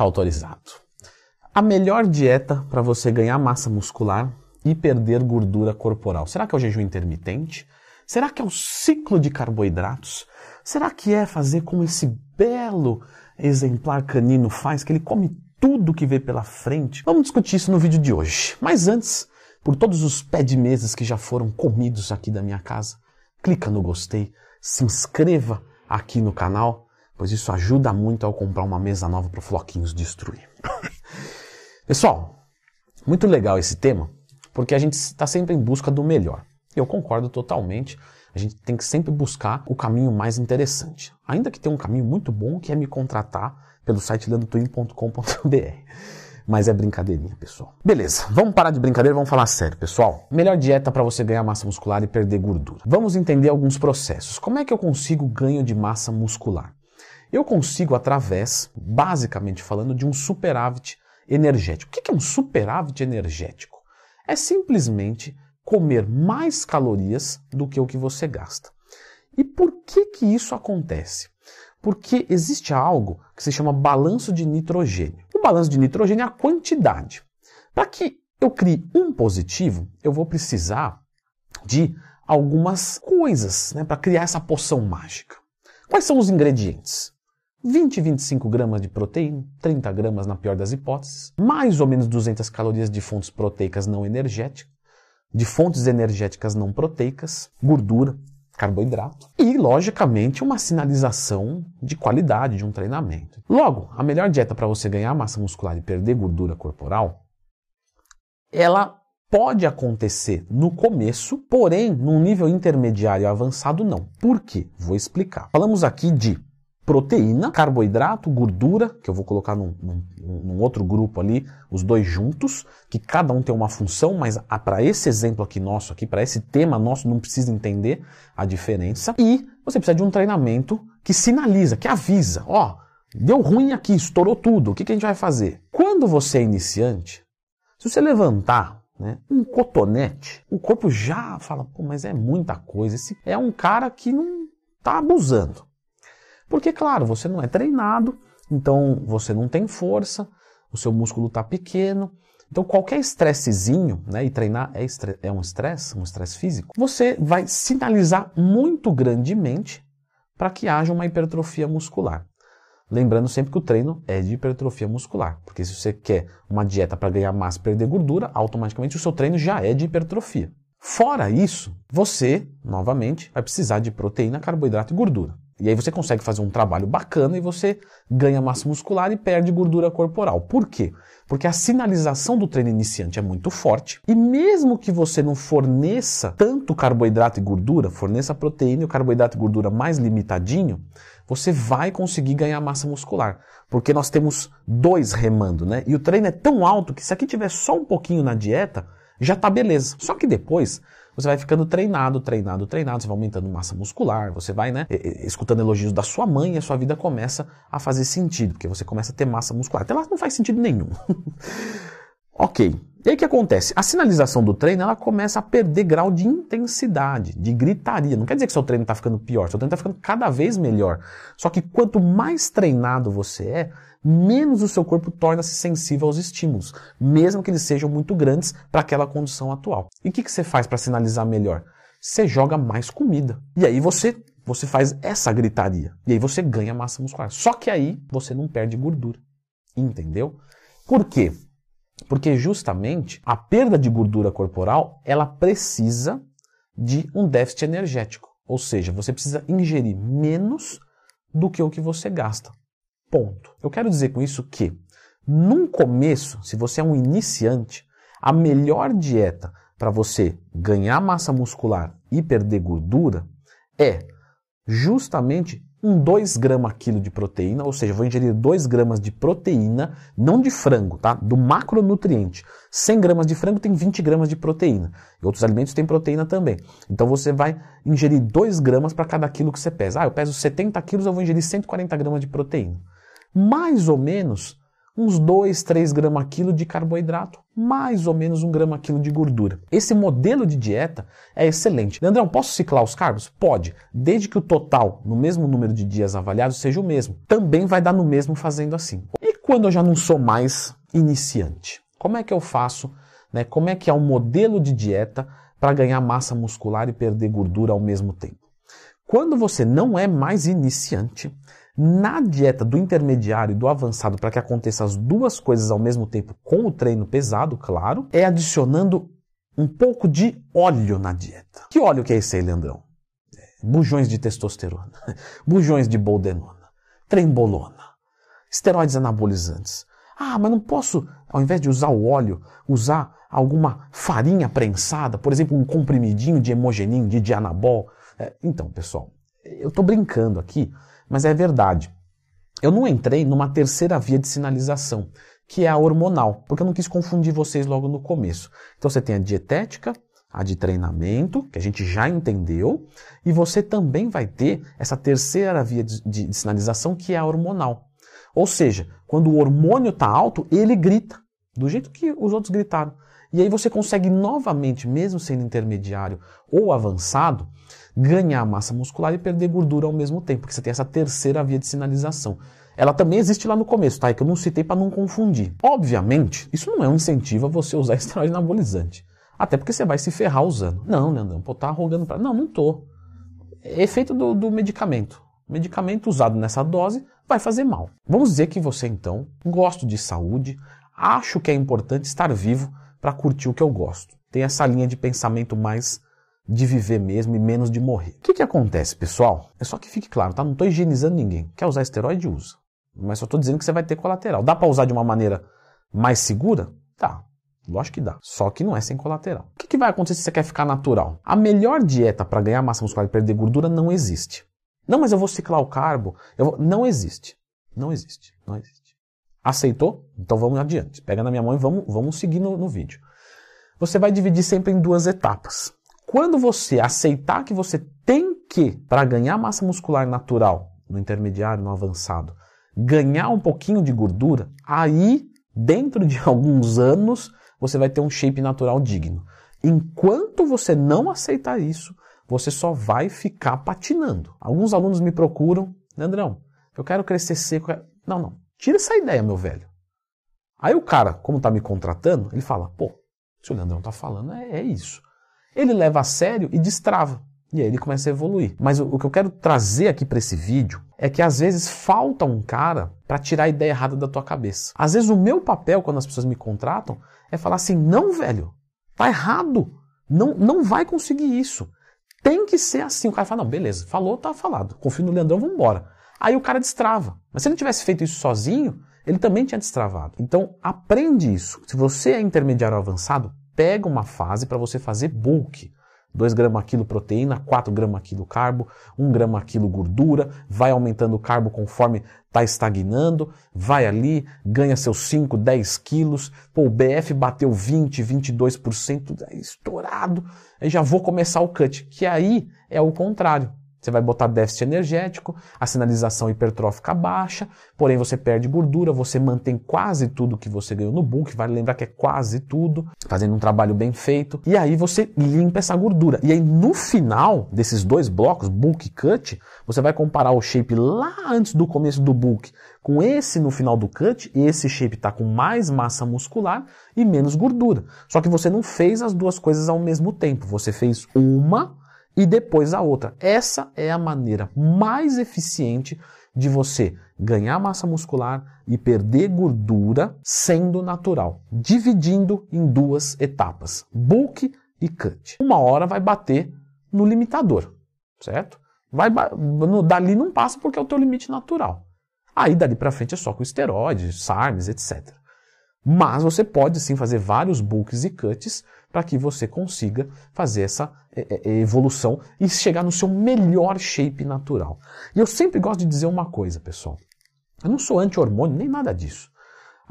Tá autorizado. A melhor dieta para você ganhar massa muscular e perder gordura corporal. Será que é o jejum intermitente? Será que é o ciclo de carboidratos? Será que é fazer como esse belo exemplar canino faz, que ele come tudo que vê pela frente? Vamos discutir isso no vídeo de hoje. Mas antes, por todos os pé de mesas que já foram comidos aqui da minha casa, clica no gostei, se inscreva aqui no canal, pois isso ajuda muito ao comprar uma mesa nova para o Floquinhos destruir. Pessoal, muito legal esse tema, porque a gente está sempre em busca do melhor. Eu concordo totalmente. A gente tem que sempre buscar o caminho mais interessante. Ainda que tenha um caminho muito bom que é me contratar pelo site landotwin.com.br. Mas é brincadeirinha, pessoal. Beleza, vamos parar de brincadeira, vamos falar sério, pessoal. Melhor dieta para você ganhar massa muscular e perder gordura. Vamos entender alguns processos. Como é que eu consigo ganho de massa muscular? Eu consigo através, basicamente falando, de um superávit energético. O que é um superávit energético? É simplesmente comer mais calorias do que o que você gasta. E por que que isso acontece? Porque existe algo que se chama balanço de nitrogênio. O balanço de nitrogênio é a quantidade. Para que eu crie um positivo, eu vou precisar de algumas coisas né, para criar essa poção mágica. Quais são os ingredientes? 20, 25 gramas de proteína, 30 gramas na pior das hipóteses, mais ou menos 200 calorias de fontes proteicas não energéticas, de fontes energéticas não proteicas, gordura, carboidrato e, logicamente, uma sinalização de qualidade de um treinamento. Logo, a melhor dieta para você ganhar massa muscular e perder gordura corporal, ela pode acontecer no começo, porém, num nível intermediário avançado, não. Por quê? Vou explicar. Falamos aqui de proteína, carboidrato, gordura, que eu vou colocar num, num, num, outro grupo ali, os dois juntos, que cada um tem uma função, mas para esse exemplo aqui nosso, aqui para esse tema nosso, não precisa entender a diferença. E você precisa de um treinamento que sinaliza, que avisa, ó, deu ruim aqui, estourou tudo, o que, que a gente vai fazer? Quando você é iniciante, se você levantar né, um cotonete, o corpo já fala, pô, mas é muita coisa, esse é um cara que não está abusando. Porque, claro, você não é treinado, então você não tem força, o seu músculo está pequeno. Então, qualquer estressezinho, né, e treinar é, é um estresse, um estresse físico, você vai sinalizar muito grandemente para que haja uma hipertrofia muscular. Lembrando sempre que o treino é de hipertrofia muscular, porque se você quer uma dieta para ganhar massa e perder gordura, automaticamente o seu treino já é de hipertrofia. Fora isso, você, novamente, vai precisar de proteína, carboidrato e gordura. E aí você consegue fazer um trabalho bacana e você ganha massa muscular e perde gordura corporal. Por quê? Porque a sinalização do treino iniciante é muito forte e mesmo que você não forneça tanto carboidrato e gordura, forneça proteína e o carboidrato e gordura mais limitadinho, você vai conseguir ganhar massa muscular. Porque nós temos dois remando, né? E o treino é tão alto que se aqui tiver só um pouquinho na dieta, já tá beleza. Só que depois você vai ficando treinado, treinado, treinado, você vai aumentando massa muscular, você vai, né, escutando elogios da sua mãe a sua vida começa a fazer sentido, porque você começa a ter massa muscular. Até lá não faz sentido nenhum. ok. E aí o que acontece? A sinalização do treino ela começa a perder grau de intensidade, de gritaria. Não quer dizer que seu treino está ficando pior, seu treino está ficando cada vez melhor. Só que quanto mais treinado você é, menos o seu corpo torna-se sensível aos estímulos, mesmo que eles sejam muito grandes para aquela condição atual. E o que, que você faz para sinalizar melhor? Você joga mais comida. E aí você, você faz essa gritaria. E aí você ganha massa muscular. Só que aí você não perde gordura. Entendeu? Por quê? Porque justamente a perda de gordura corporal, ela precisa de um déficit energético. Ou seja, você precisa ingerir menos do que o que você gasta. Ponto. Eu quero dizer com isso que, num começo, se você é um iniciante, a melhor dieta para você ganhar massa muscular e perder gordura é justamente um 2 gramas quilo de proteína, ou seja, vou ingerir 2 gramas de proteína, não de frango, tá? Do macronutriente. 100 gramas de frango tem 20 gramas de proteína. E outros alimentos têm proteína também. Então você vai ingerir 2 gramas para cada quilo que você pesa. Ah, eu peso 70 quilos, eu vou ingerir 140 gramas de proteína mais ou menos uns 2, 3 gramas quilo de carboidrato, mais ou menos 1 grama quilo de gordura. Esse modelo de dieta é excelente. Leandrão, posso ciclar os carbos? Pode, desde que o total, no mesmo número de dias avaliados, seja o mesmo. Também vai dar no mesmo fazendo assim quando eu já não sou mais iniciante? Como é que eu faço? Né? Como é que é o modelo de dieta para ganhar massa muscular e perder gordura ao mesmo tempo? Quando você não é mais iniciante, na dieta do intermediário e do avançado, para que aconteça as duas coisas ao mesmo tempo com o treino pesado, claro, é adicionando um pouco de óleo na dieta. Que óleo que é esse aí, Leandrão? É, bujões de testosterona, bujões de boldenona, trembolona, esteroides anabolizantes. Ah, mas não posso, ao invés de usar o óleo, usar alguma farinha prensada, por exemplo, um comprimidinho de hemogenin, de dianabol. É, então, pessoal, eu estou brincando aqui, mas é verdade. Eu não entrei numa terceira via de sinalização, que é a hormonal, porque eu não quis confundir vocês logo no começo. Então você tem a dietética, a de treinamento, que a gente já entendeu, e você também vai ter essa terceira via de, de, de sinalização, que é a hormonal. Ou seja, quando o hormônio está alto, ele grita, do jeito que os outros gritaram. E aí você consegue novamente, mesmo sendo intermediário ou avançado, ganhar massa muscular e perder gordura ao mesmo tempo, porque você tem essa terceira via de sinalização. Ela também existe lá no começo, tá? É que eu não citei para não confundir. Obviamente, isso não é um incentivo a você usar esteroide anabolizante. Até porque você vai se ferrar usando. Não, Leandrão, pô, tá rogando para. Não, não tô. É efeito do, do medicamento. Medicamento usado nessa dose vai fazer mal. Vamos dizer que você então gosto de saúde, acho que é importante estar vivo para curtir o que eu gosto. Tem essa linha de pensamento mais de viver mesmo e menos de morrer. O que, que acontece, pessoal? É só que fique claro, tá? Não estou higienizando ninguém. Quer usar esteroide, usa. Mas só estou dizendo que você vai ter colateral. Dá para usar de uma maneira mais segura? Tá. Lógico que dá. Só que não é sem colateral. O que, que vai acontecer se você quer ficar natural? A melhor dieta para ganhar massa muscular e perder gordura não existe. Não, mas eu vou ciclar o carbo. Vou... Não existe. Não existe. Não existe. Aceitou? Então vamos adiante. Pega na minha mão e vamos, vamos seguir no, no vídeo. Você vai dividir sempre em duas etapas. Quando você aceitar que você tem que, para ganhar massa muscular natural, no intermediário, no avançado, ganhar um pouquinho de gordura, aí, dentro de alguns anos, você vai ter um shape natural digno. Enquanto você não aceitar isso, você só vai ficar patinando. Alguns alunos me procuram, Leandrão, eu quero crescer seco. Não, não, tira essa ideia, meu velho. Aí o cara, como está me contratando, ele fala, pô, se o Leandrão está falando, é, é isso ele leva a sério e destrava. E aí ele começa a evoluir. Mas o, o que eu quero trazer aqui para esse vídeo é que às vezes falta um cara para tirar a ideia errada da tua cabeça. Às vezes o meu papel quando as pessoas me contratam é falar assim: "Não, velho, tá errado. Não não vai conseguir isso. Tem que ser assim". O cara fala: "Não, beleza, falou, tá falado. Confio no Leandrão, vamos embora". Aí o cara destrava. Mas se ele tivesse feito isso sozinho, ele também tinha destravado. Então, aprende isso. Se você é intermediário avançado, pega uma fase para você fazer bulk. 2 gramas quilo proteína, 4 gramas quilo carbo, 1 grama quilo gordura, vai aumentando o carbo conforme está estagnando, vai ali, ganha seus 5, 10 quilos, pô, o BF bateu 20, 22%, é estourado, aí já vou começar o cut, que aí é o contrário. Você vai botar déficit energético, a sinalização hipertrófica baixa, porém você perde gordura, você mantém quase tudo que você ganhou no bulk, vale lembrar que é quase tudo, fazendo um trabalho bem feito, e aí você limpa essa gordura. E aí no final desses dois blocos, bulk e cut, você vai comparar o shape lá antes do começo do bulk com esse no final do cut, e esse shape está com mais massa muscular e menos gordura. Só que você não fez as duas coisas ao mesmo tempo, você fez uma e depois a outra. Essa é a maneira mais eficiente de você ganhar massa muscular e perder gordura sendo natural, dividindo em duas etapas, bulk e cut. Uma hora vai bater no limitador, certo? Vai, no, dali não passa porque é o teu limite natural. Aí dali para frente é só com esteroides, SARMs, etc. Mas você pode sim fazer vários bulks e cuts para que você consiga fazer essa é, é, é, evolução e chegar no seu melhor shape natural. E eu sempre gosto de dizer uma coisa, pessoal. Eu não sou anti-hormônio nem nada disso.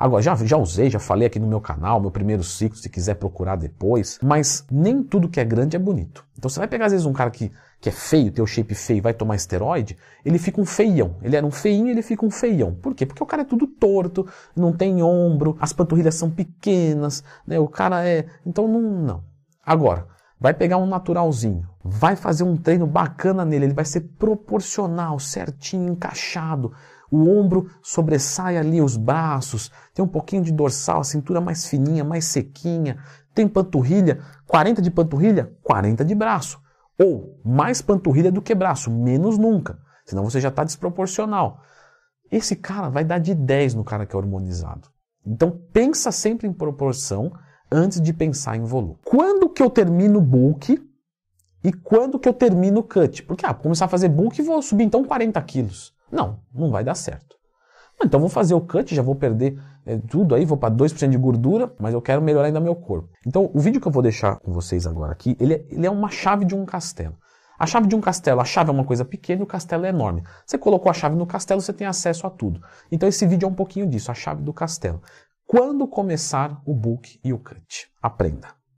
Agora, já, já usei, já falei aqui no meu canal, meu primeiro ciclo, se quiser procurar depois, mas nem tudo que é grande é bonito. Então você vai pegar às vezes um cara que que é feio, tem o shape feio, vai tomar esteroide, ele fica um feião. Ele era um feinho, ele fica um feião. Por quê? Porque o cara é tudo torto, não tem ombro, as panturrilhas são pequenas, né? O cara é. Então não. não. Agora, vai pegar um naturalzinho, vai fazer um treino bacana nele, ele vai ser proporcional, certinho, encaixado. O ombro sobressai ali os braços, tem um pouquinho de dorsal, a cintura mais fininha, mais sequinha, tem panturrilha, 40 de panturrilha, 40 de braço. Ou mais panturrilha do que braço, menos nunca. Senão você já está desproporcional. Esse cara vai dar de 10 no cara que é hormonizado. Então pensa sempre em proporção antes de pensar em volume. Quando que eu termino bulk e quando que eu termino cut? Porque, ah, vou começar a fazer bulk e vou subir então 40 quilos. Não, não vai dar certo. Então vou fazer o cut, já vou perder é, tudo aí, vou para 2% de gordura, mas eu quero melhorar ainda meu corpo. Então o vídeo que eu vou deixar com vocês agora aqui, ele é, ele é uma chave de um castelo. A chave de um castelo, a chave é uma coisa pequena e o castelo é enorme. Você colocou a chave no castelo, você tem acesso a tudo. Então esse vídeo é um pouquinho disso, a chave do castelo. Quando começar o book e o cut? Aprenda.